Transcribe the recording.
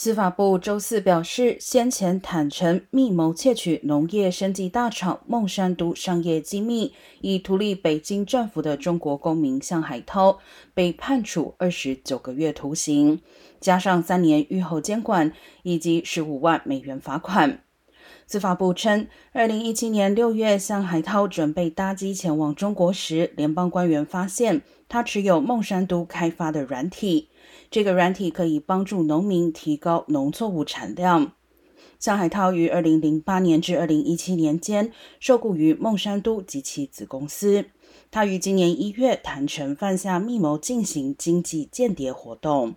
司法部周四表示，先前坦诚密谋窃取农业生技大厂孟山都商业机密，以图利北京政府的中国公民向海涛，被判处二十九个月徒刑，加上三年狱后监管以及十五万美元罚款。司法部称，二零一七年六月，向海涛准备搭机前往中国时，联邦官员发现他持有孟山都开发的软体。这个软体可以帮助农民提高农作物产量。向海涛于二零零八年至二零一七年间受雇于孟山都及其子公司。他于今年一月坦承犯下密谋进行经济间谍活动。